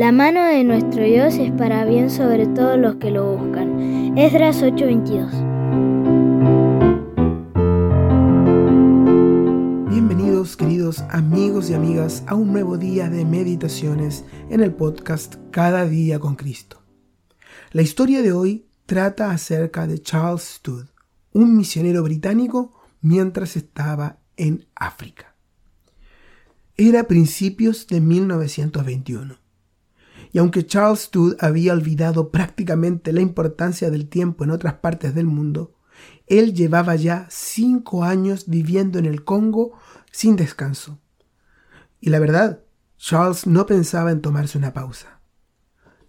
La mano de nuestro Dios es para bien sobre todos los que lo buscan. Esdras 8:22 Bienvenidos queridos amigos y amigas a un nuevo día de meditaciones en el podcast Cada día con Cristo. La historia de hoy trata acerca de Charles Studd, un misionero británico mientras estaba en África. Era principios de 1921 y aunque Charles Studd había olvidado prácticamente la importancia del tiempo en otras partes del mundo, él llevaba ya cinco años viviendo en el Congo sin descanso. Y la verdad, Charles no pensaba en tomarse una pausa.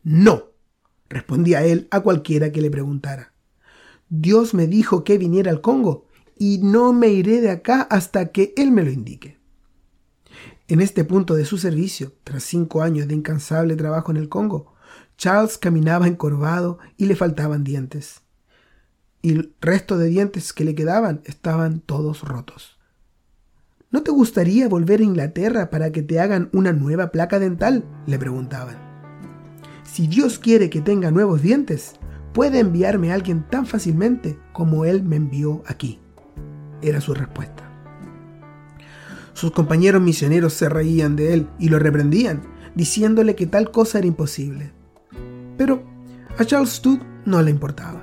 No, respondía él a cualquiera que le preguntara. Dios me dijo que viniera al Congo y no me iré de acá hasta que Él me lo indique. En este punto de su servicio, tras cinco años de incansable trabajo en el Congo, Charles caminaba encorvado y le faltaban dientes. Y el resto de dientes que le quedaban estaban todos rotos. ¿No te gustaría volver a Inglaterra para que te hagan una nueva placa dental? le preguntaban. Si Dios quiere que tenga nuevos dientes, puede enviarme a alguien tan fácilmente como Él me envió aquí. Era su respuesta. Sus compañeros misioneros se reían de él y lo reprendían, diciéndole que tal cosa era imposible. Pero a Charles Studd no le importaba.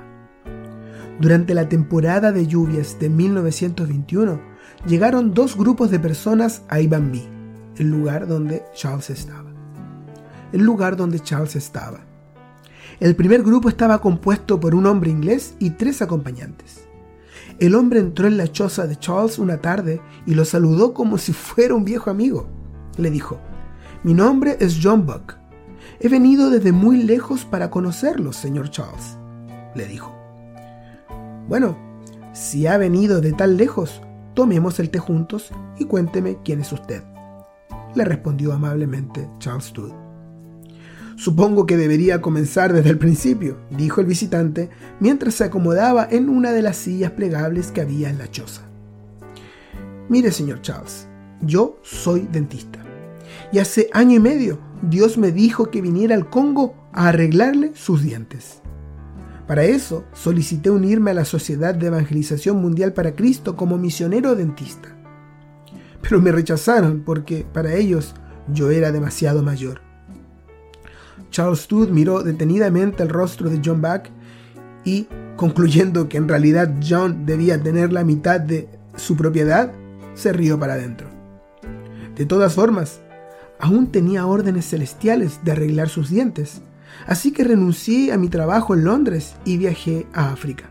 Durante la temporada de lluvias de 1921, llegaron dos grupos de personas a Ibambi, el lugar donde Charles estaba. El lugar donde Charles estaba. El primer grupo estaba compuesto por un hombre inglés y tres acompañantes. El hombre entró en la choza de Charles una tarde y lo saludó como si fuera un viejo amigo. Le dijo, mi nombre es John Buck. He venido desde muy lejos para conocerlo, señor Charles. Le dijo. Bueno, si ha venido de tan lejos, tomemos el té juntos y cuénteme quién es usted. Le respondió amablemente Charles Studd. Supongo que debería comenzar desde el principio, dijo el visitante mientras se acomodaba en una de las sillas plegables que había en la choza. Mire, señor Charles, yo soy dentista. Y hace año y medio Dios me dijo que viniera al Congo a arreglarle sus dientes. Para eso solicité unirme a la Sociedad de Evangelización Mundial para Cristo como misionero dentista. Pero me rechazaron porque para ellos yo era demasiado mayor. Charles Studd miró detenidamente el rostro de John Buck y, concluyendo que en realidad John debía tener la mitad de su propiedad, se rió para adentro. De todas formas, aún tenía órdenes celestiales de arreglar sus dientes, así que renuncié a mi trabajo en Londres y viajé a África.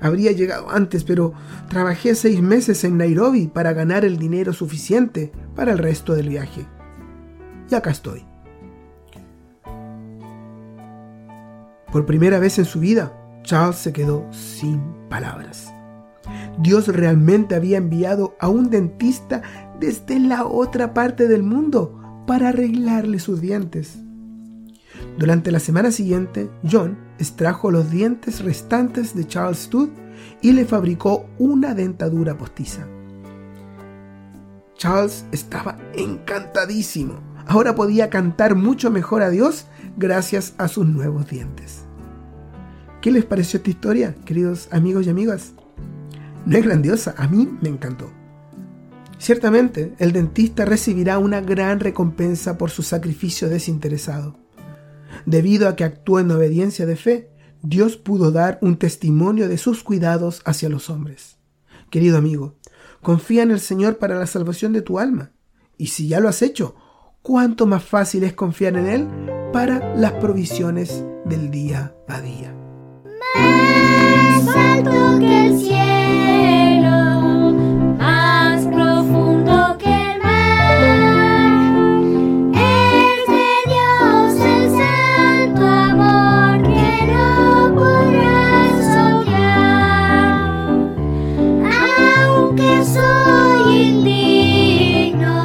Habría llegado antes, pero trabajé seis meses en Nairobi para ganar el dinero suficiente para el resto del viaje. Y acá estoy. Por primera vez en su vida, Charles se quedó sin palabras. Dios realmente había enviado a un dentista desde la otra parte del mundo para arreglarle sus dientes. Durante la semana siguiente, John extrajo los dientes restantes de Charles Studd y le fabricó una dentadura postiza. Charles estaba encantadísimo. Ahora podía cantar mucho mejor a Dios gracias a sus nuevos dientes. ¿Qué les pareció esta historia, queridos amigos y amigas? No es grandiosa, a mí me encantó. Ciertamente, el dentista recibirá una gran recompensa por su sacrificio desinteresado. Debido a que actuó en obediencia de fe, Dios pudo dar un testimonio de sus cuidados hacia los hombres. Querido amigo, confía en el Señor para la salvación de tu alma. Y si ya lo has hecho, cuánto más fácil es confiar en Él para las provisiones del día a día. Más alto que el cielo, más profundo que el mar, es de Dios el santo amor que no podrás soñar, aunque soy indigno.